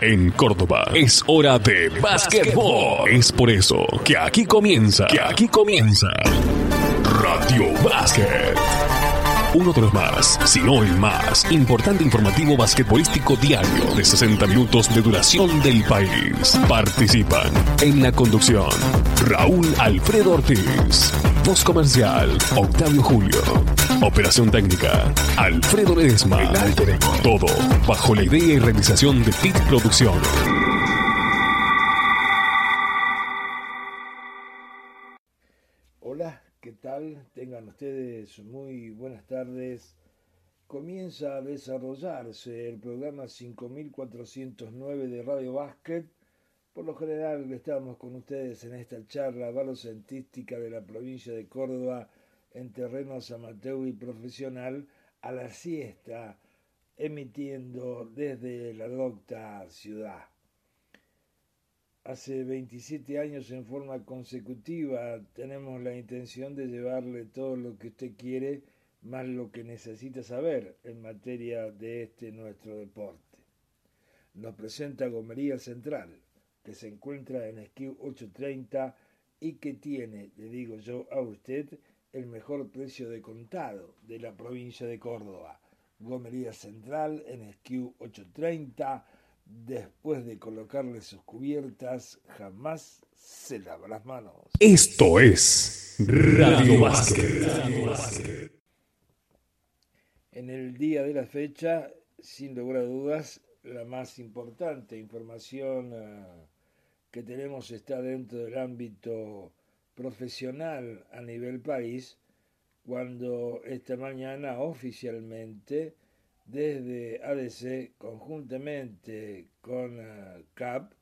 En Córdoba es hora de básquetbol. Es por eso que aquí comienza, que aquí comienza Radio Básquet. Uno de los más, si no el más, importante informativo basquetbolístico diario de 60 minutos de duración del país. Participan en la conducción Raúl Alfredo Ortiz, voz comercial Octavio Julio, operación técnica Alfredo Ledesma. Todo bajo la idea y realización de PIT Producciones. Hola, ¿qué tal? Tengan ustedes muy buenas tardes. Comienza a desarrollarse el programa 5409 de Radio Básquet. Por lo general estamos con ustedes en esta charla balocentística de la provincia de Córdoba en terrenos amateur y profesional a la siesta, emitiendo desde la docta ciudad. Hace 27 años en forma consecutiva tenemos la intención de llevarle todo lo que usted quiere, más lo que necesita saber en materia de este nuestro deporte. Nos presenta Gomería Central, que se encuentra en Esquí 830 y que tiene, le digo yo a usted, el mejor precio de contado de la provincia de Córdoba. Gomería Central en Esquí 830 Después de colocarle sus cubiertas, jamás se lava las manos. Esto es Radio Básquet. En el día de la fecha, sin lugar a dudas, la más importante información uh, que tenemos está dentro del ámbito profesional a nivel país, cuando esta mañana oficialmente desde ADC, conjuntamente con uh, CAP,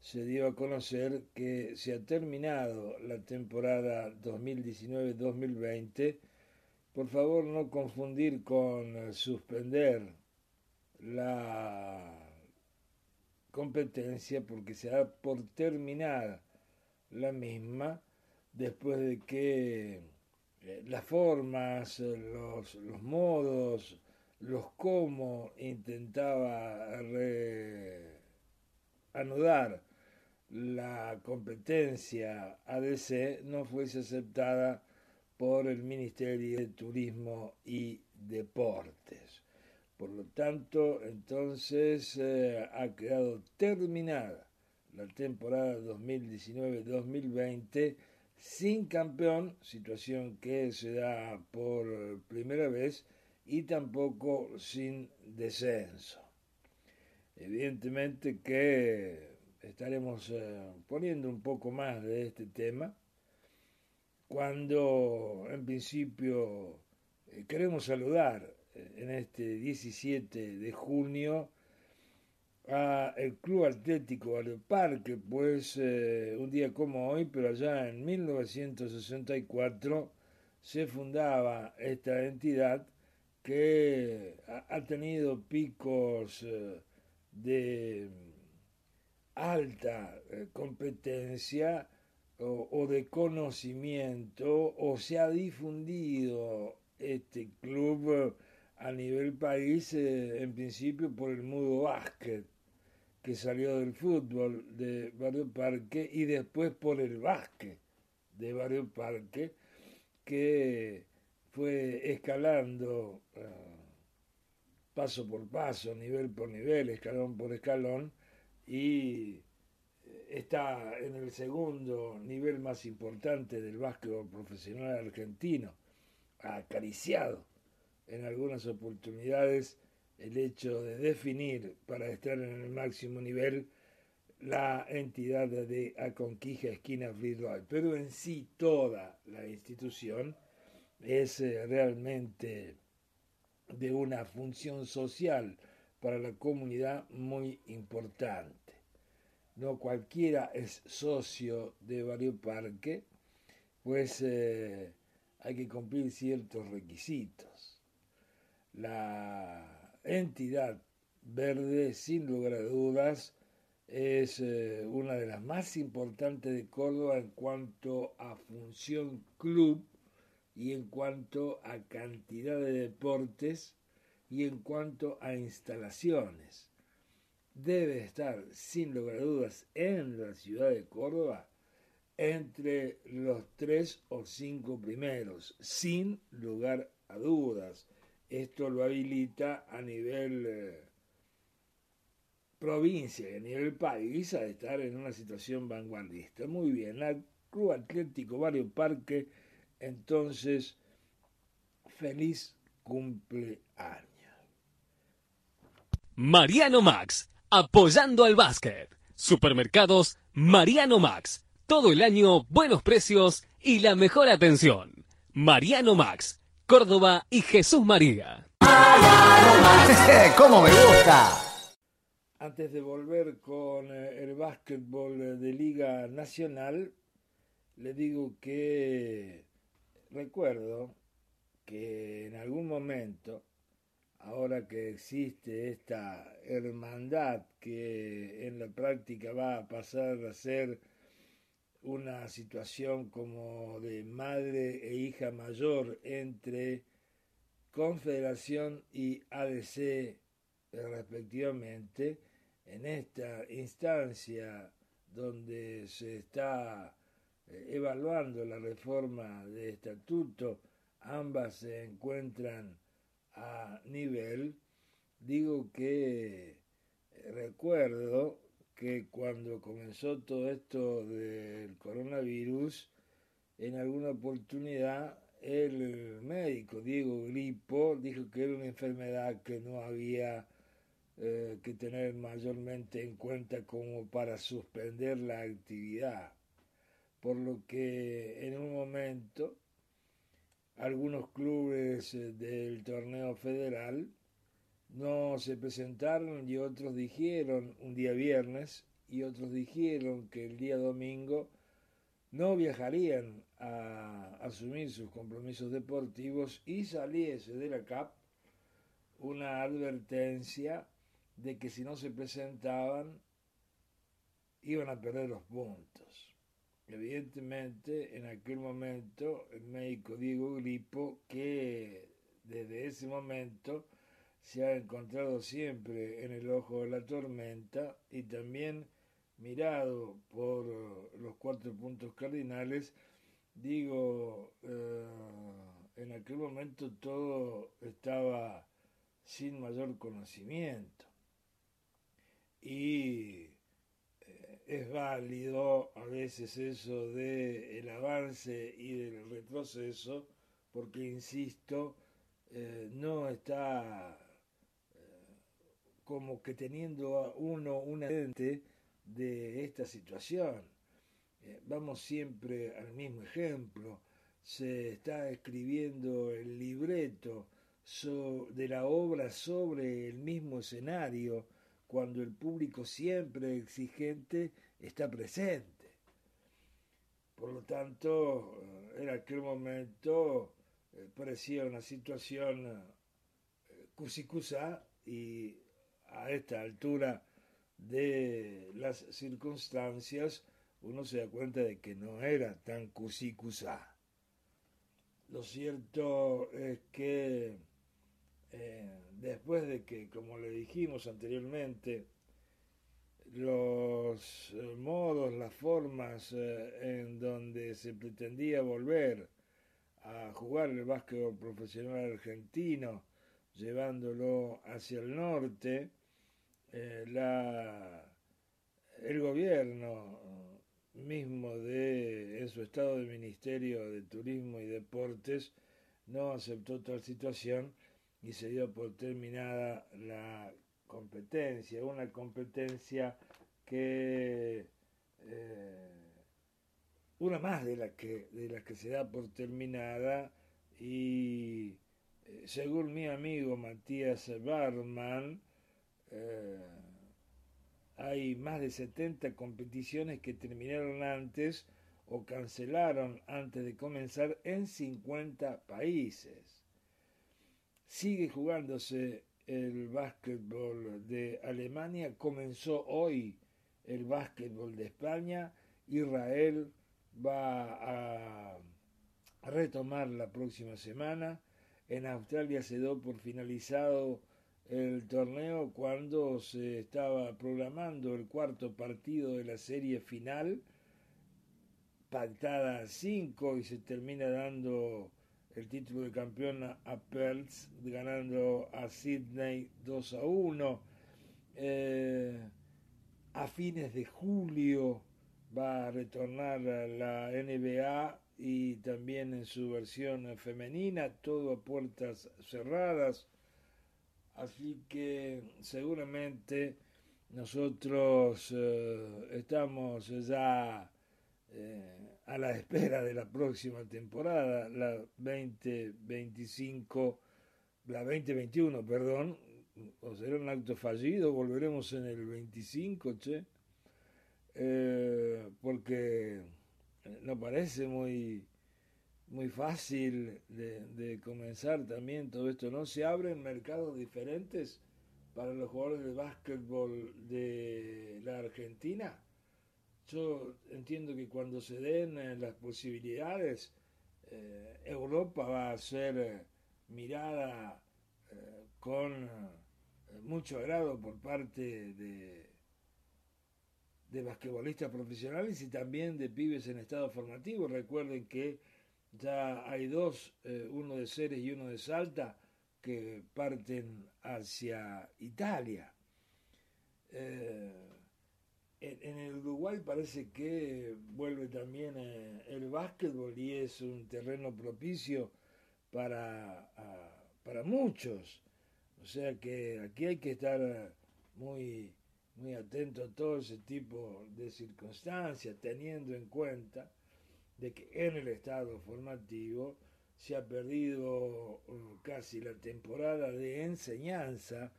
se dio a conocer que se ha terminado la temporada 2019-2020. Por favor, no confundir con uh, suspender la competencia porque se da por terminada la misma después de que eh, las formas, los, los modos, los cómo intentaba reanudar la competencia ADC no fuese aceptada por el Ministerio de Turismo y Deportes. Por lo tanto, entonces eh, ha quedado terminada la temporada 2019-2020 sin campeón, situación que se da por primera vez y tampoco sin descenso. Evidentemente que estaremos eh, poniendo un poco más de este tema cuando en principio eh, queremos saludar eh, en este 17 de junio a el Club Atlético Parque, pues un día como hoy, pero allá en 1964 se fundaba esta entidad que ha tenido picos eh, de alta eh, competencia o, de conocimiento o se ha difundido este club a nivel país eh, en principio por el mudo básquet que salió del fútbol de Barrio Parque y después por el básquet de Barrio Parque que fue escalando eh, paso por paso, nivel por nivel, escalón por escalón, y eh, está en el segundo nivel más importante del básquetbol profesional argentino, acariciado en algunas oportunidades el hecho de definir para estar en el máximo nivel la entidad de Aconquija Esquina Virtual, pero en sí toda la institución es eh, realmente de una función social para la comunidad muy importante. No cualquiera es socio de Barrio Parque, pues eh, hay que cumplir ciertos requisitos. La entidad verde, sin lugar a dudas, es eh, una de las más importantes de Córdoba en cuanto a función club y en cuanto a cantidad de deportes y en cuanto a instalaciones. debe estar, sin lugar a dudas, en la ciudad de Córdoba entre los tres o cinco primeros, sin lugar a dudas. Esto lo habilita a nivel eh, provincia y a nivel país a estar en una situación vanguardista. Muy bien, la Club Atlético Barrio Parque, entonces, feliz cumpleaños. Mariano Max, apoyando al básquet. Supermercados Mariano Max. Todo el año, buenos precios y la mejor atención. Mariano Max, Córdoba y Jesús María. ¡cómo me gusta! Antes de volver con eh, el básquetbol de Liga Nacional, le digo que recuerdo que en algún momento, ahora que existe esta hermandad que en la práctica va a pasar a ser una situación como de madre e hija mayor entre Confederación y ADC respectivamente, en esta instancia donde se está eh, evaluando la reforma de estatuto, ambas se encuentran a nivel, digo que eh, recuerdo que cuando comenzó todo esto del coronavirus, en alguna oportunidad el médico Diego Gripo dijo que era una enfermedad que no había eh, que tener mayormente en cuenta como para suspender la actividad. Por lo que en un momento algunos clubes eh, del torneo federal no se presentaron y otros dijeron un día viernes y otros dijeron que el día domingo no viajarían a asumir sus compromisos deportivos y saliese de la CAP una advertencia de que si no se presentaban iban a perder los puntos. Evidentemente, en aquel momento, el médico Diego Gripo, que desde ese momento se ha encontrado siempre en el ojo de la tormenta y también mirado por los cuatro puntos cardinales, digo, eh, en aquel momento todo estaba sin mayor conocimiento. Y eh, es válido a veces eso de el avance y del retroceso porque insisto eh, no está eh, como que teniendo uno una mente de esta situación vamos siempre al mismo ejemplo se está escribiendo el libreto de la obra sobre el mismo escenario cuando el público siempre exigente está presente. Por lo tanto, en aquel momento eh, parecía una situación eh, cusicusa y a esta altura de las circunstancias uno se da cuenta de que no era tan cusicusa. Lo cierto es que eh, después de que, como le dijimos anteriormente, los eh, modos, las formas eh, en donde se pretendía volver a jugar el básquetbol profesional argentino, llevándolo hacia el norte, la, el gobierno mismo de, en su estado de Ministerio de Turismo y Deportes, no aceptó tal situación y se dio por terminada la competencia, una competencia que eh, una más de la que de las que se da por terminada y eh, según mi amigo Matías Barman eh, hay más de 70 competiciones que terminaron antes o cancelaron antes de comenzar en 50 países. Sigue jugándose el básquetbol de Alemania, comenzó hoy el básquetbol de España, Israel va a retomar la próxima semana, en Australia se dio por finalizado el torneo cuando se estaba programando el cuarto partido de la serie final, pactada a 5 y se termina dando el título de campeón a Perth, ganando a Sydney 2 a 1. Eh, a fines de julio va a retornar la NBA y también en su versión femenina, todo a puertas cerradas. Así que seguramente nosotros eh, estamos ya eh, a la espera de la próxima temporada, la 2025, la 2021, perdón, o será un acto fallido, volveremos en el 25, che, eh, porque no parece muy muy fácil de, comenzar también todo esto, ¿no? Se abren mercados diferentes para los jugadores de básquetbol de la Argentina. Yo entiendo que cuando se den eh, las posibilidades, eh, Europa va a ser eh, mirada con mucho agrado por parte de, de basquetbolistas profesionales y también de pibes en estado formativo. Recuerden que ya hay dos, eh, uno de Ceres y uno de Salta, que parten hacia Italia. Eh, en, el Uruguay parece que vuelve también eh, el básquetbol y es un terreno propicio para, para muchos. O sea que aquí hay que estar muy, muy atento a todo ese tipo de circunstancias, teniendo en cuenta de que en el estado formativo se ha perdido uh, casi la temporada de enseñanza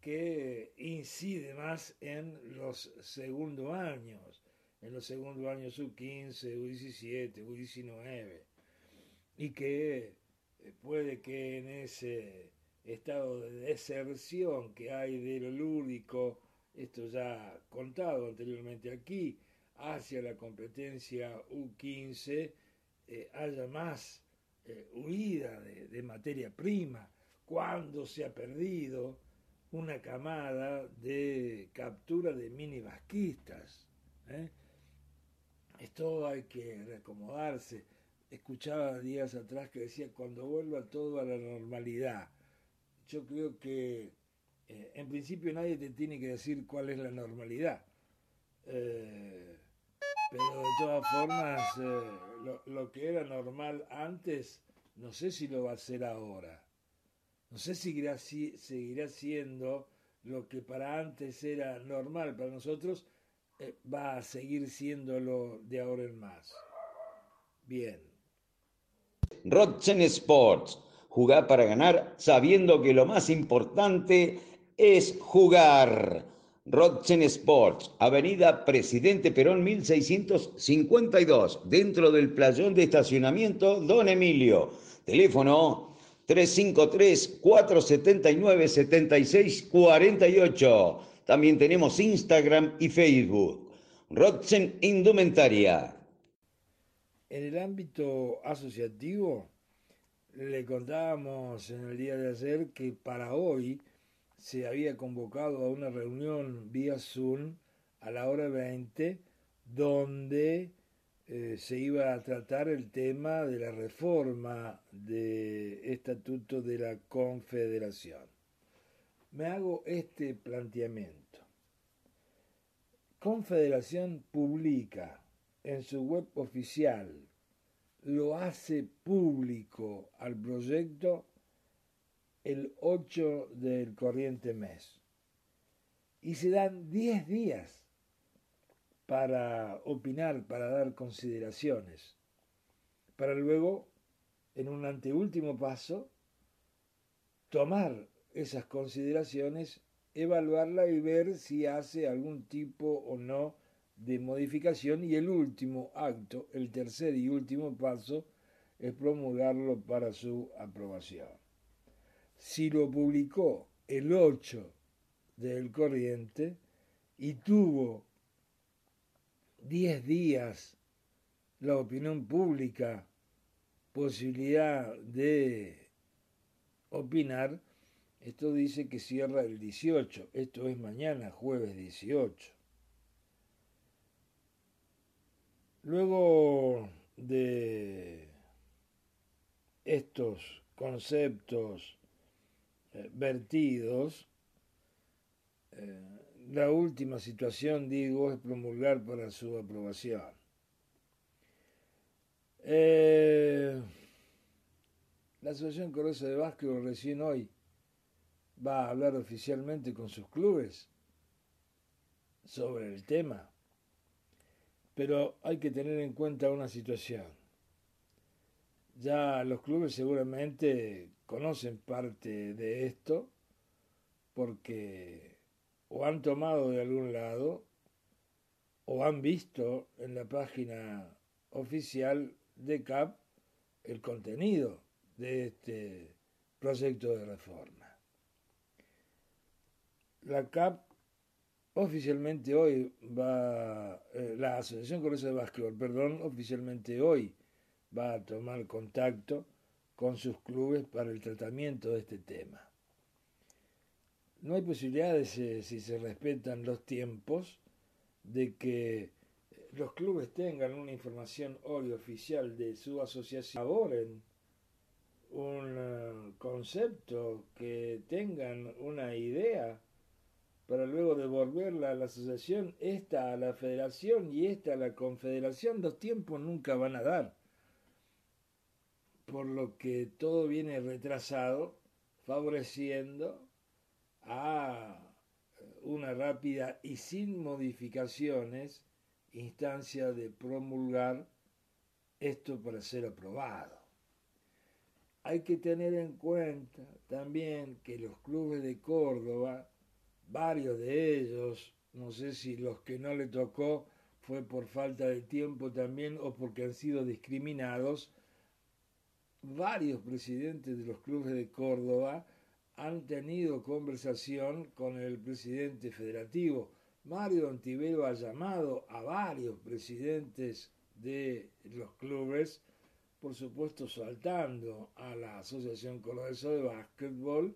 que incide más en los segundos años, en los segundos años sub-15, U17, U19, y que eh, puede que en ese estado de deserción que hay de lo lúdico, esto ya contado anteriormente aquí, hacia la competencia U15 eh, haya más eh, huida de, materia prima, cuando se ha perdido una camada de captura de mini basquistas. ¿eh? Esto hay que reacomodarse. Escuchaba días atrás que decía cuando vuelva todo a la normalidad. Yo creo que en principio nadie te tiene que decir cuál es la normalidad. Pero de todas formas, eh, lo, lo, que era normal antes, no sé si lo va a ser ahora. No sé si seguirá, si, seguirá siendo lo que para antes era normal para nosotros, eh, va a seguir siendo lo de ahora en más. Bien. Rodchen Sports. Jugar para ganar sabiendo que lo más importante es jugar. Rodchen Sports, Avenida Presidente Perón 1652, dentro del playón de estacionamiento Don Emilio. Teléfono 353-479-7648. También tenemos Instagram y Facebook. Rodchen Indumentaria. En el ámbito asociativo, le contábamos en el día de ayer que para hoy se había convocado a una reunión vía Zoom a la hora 20 donde eh, se iba a tratar el tema de la reforma de estatuto de la Confederación. Me hago este planteamiento. Confederación publica en su web oficial, lo hace público al proyecto el 8 del corriente mes. Y se dan 10 días para opinar, para dar consideraciones, para luego, en un anteúltimo paso, tomar esas consideraciones, evaluarla y ver si hace algún tipo o no de modificación y el último acto, el tercer y último paso, es promulgarlo para su aprobación si lo publicó el 8 del corriente y tuvo 10 días la opinión pública posibilidad de opinar, Esto dice que cierra el 18, esto es mañana, jueves 18. Luego de estos conceptos vertidos, eh, la última situación, digo, es promulgar para su aprobación. Eh, la Asociación Corosa de Básquetbol recién hoy va a hablar oficialmente con sus clubes sobre el tema. Pero hay que tener en cuenta una situación. Ya los clubes seguramente conocen parte de esto porque o han tomado de algún lado o han visto en la página oficial de CAP el contenido de este proyecto de reforma. La CAP oficialmente hoy va, eh, la Asociación Corosa de Básquetbol, perdón, oficialmente hoy va a tomar contacto con sus clubes para el tratamiento de este tema. No hay posibilidades, si se respetan los tiempos, de que los clubes tengan una información hoy oficial de su asociación, elaboren un eh, concepto, que tengan una idea para luego devolverla a la asociación, esta a la federación y esta a la confederación, los tiempos nunca van a dar. Por lo que todo viene retrasado, favoreciendo a una rápida y sin modificaciones instancia de promulgar esto para ser aprobado. Hay que tener en cuenta también que los clubes de Córdoba varios de ellos, no sé si los que no le tocó fue por falta de tiempo también o porque han sido discriminados, varios presidentes de los clubes de Córdoba han tenido conversación con el presidente federativo. Mario Antivero ha llamado a varios presidentes de los clubes, por supuesto saltando a la Asociación Cordobesa de Básquetbol,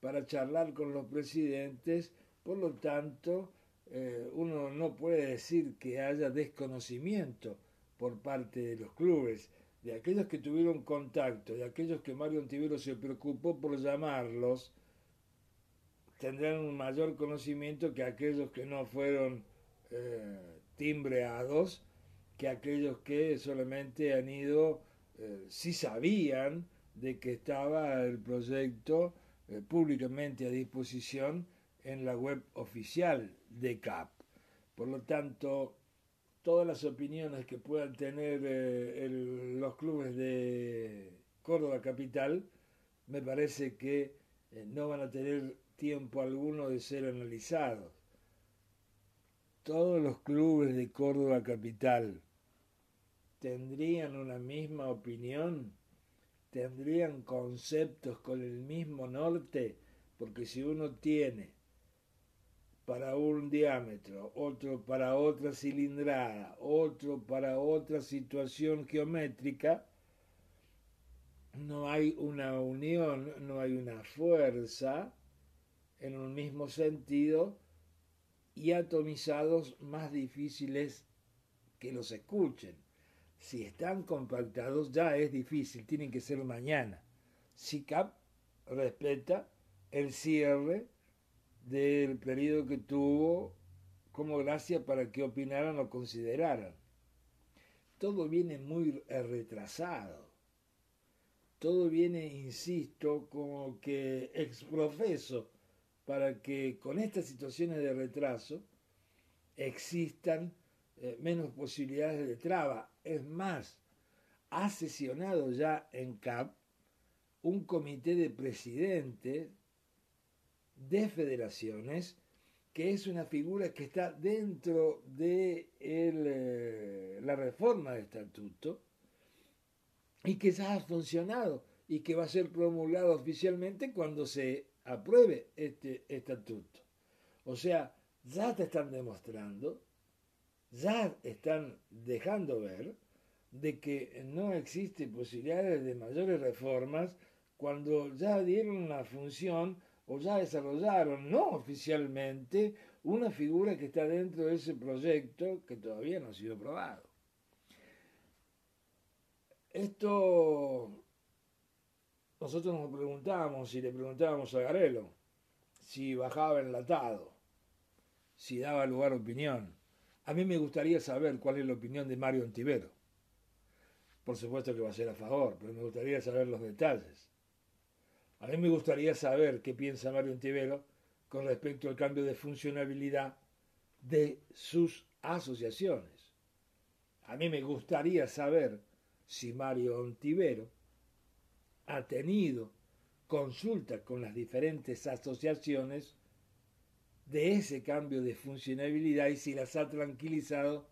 para charlar con los presidentes, por lo tanto, eh, uno no puede decir que haya desconocimiento por parte de los clubes, de aquellos que tuvieron contacto, de aquellos que Mario Antivero se preocupó por llamarlos, tendrán un mayor conocimiento que aquellos que no fueron eh, timbreados, que aquellos que solamente han ido, eh, si sabían de que estaba el proyecto eh, públicamente a disposición en la web oficial de CAP. Por lo tanto, todas las opiniones que puedan tener eh, los clubes de Córdoba Capital, me parece que eh, no van a tener tiempo alguno de ser analizados. Todos los clubes de Córdoba Capital tendrían una misma opinión tendrían conceptos con el mismo norte, porque si uno tiene para un diámetro, otro para otra cilindrada, otro para otra situación geométrica, no hay una unión, no hay una fuerza en un mismo sentido y atomizados más difíciles que los escuchen. Si están compactados ya es difícil, tienen que ser mañana. SICAP respeta el cierre del periodo que tuvo como gracia para que opinaran o consideraran. Todo viene muy retrasado. Todo viene, insisto, como que exprofeso para que con estas situaciones de retraso existan eh, menos posibilidades de traba. Es más, ha sesionado ya en CAP un comité de presidentes de federaciones que es una figura que está dentro de eh, la reforma del estatuto y que ya ha funcionado y que va a ser promulgado oficialmente cuando se apruebe este estatuto. O sea, ya te están demostrando ya están dejando ver de que no existe posibilidades de mayores reformas cuando ya dieron la función o ya desarrollaron, no oficialmente, una figura que está dentro de ese proyecto que todavía no ha sido aprobado. Esto nosotros nos preguntábamos, si le preguntábamos a Garelo, si bajaba enlatado, si daba lugar a opinión. A mí me gustaría saber cuál es la opinión de Mario Antivero. Por supuesto que va a ser a favor, pero me gustaría saber los detalles. A mí me gustaría saber qué piensa Mario Antivero con respecto al cambio de funcionabilidad de sus asociaciones. A mí me gustaría saber si Mario Ontivero ha tenido consulta con las diferentes asociaciones de ese cambio de funcionabilidad y si las ha tranquilizado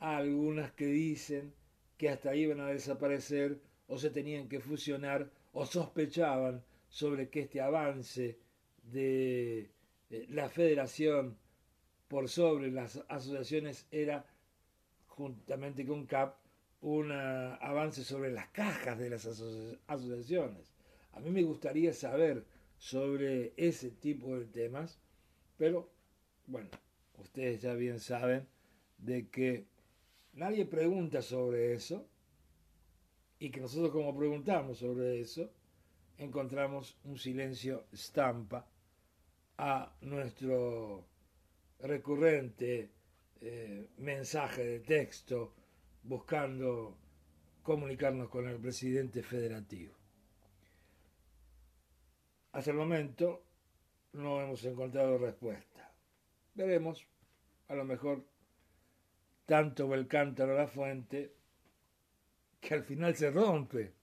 a algunas que dicen que hasta iban a desaparecer o se tenían que fusionar o sospechaban sobre que este avance de eh, la federación por sobre las asociaciones era, juntamente con CAP, un avance sobre las cajas de las asociaciones. A mí me gustaría saber sobre ese tipo de temas, pero bueno, ustedes ya bien saben de que nadie pregunta sobre eso y que nosotros como preguntamos sobre eso, encontramos un silencio estampa a nuestro recurrente eh, mensaje de texto buscando comunicarnos con el presidente federativo. Hasta el momento no hemos encontrado respuesta. Veremos, a lo mejor tanto el cántaro a la fuente que al final se rompe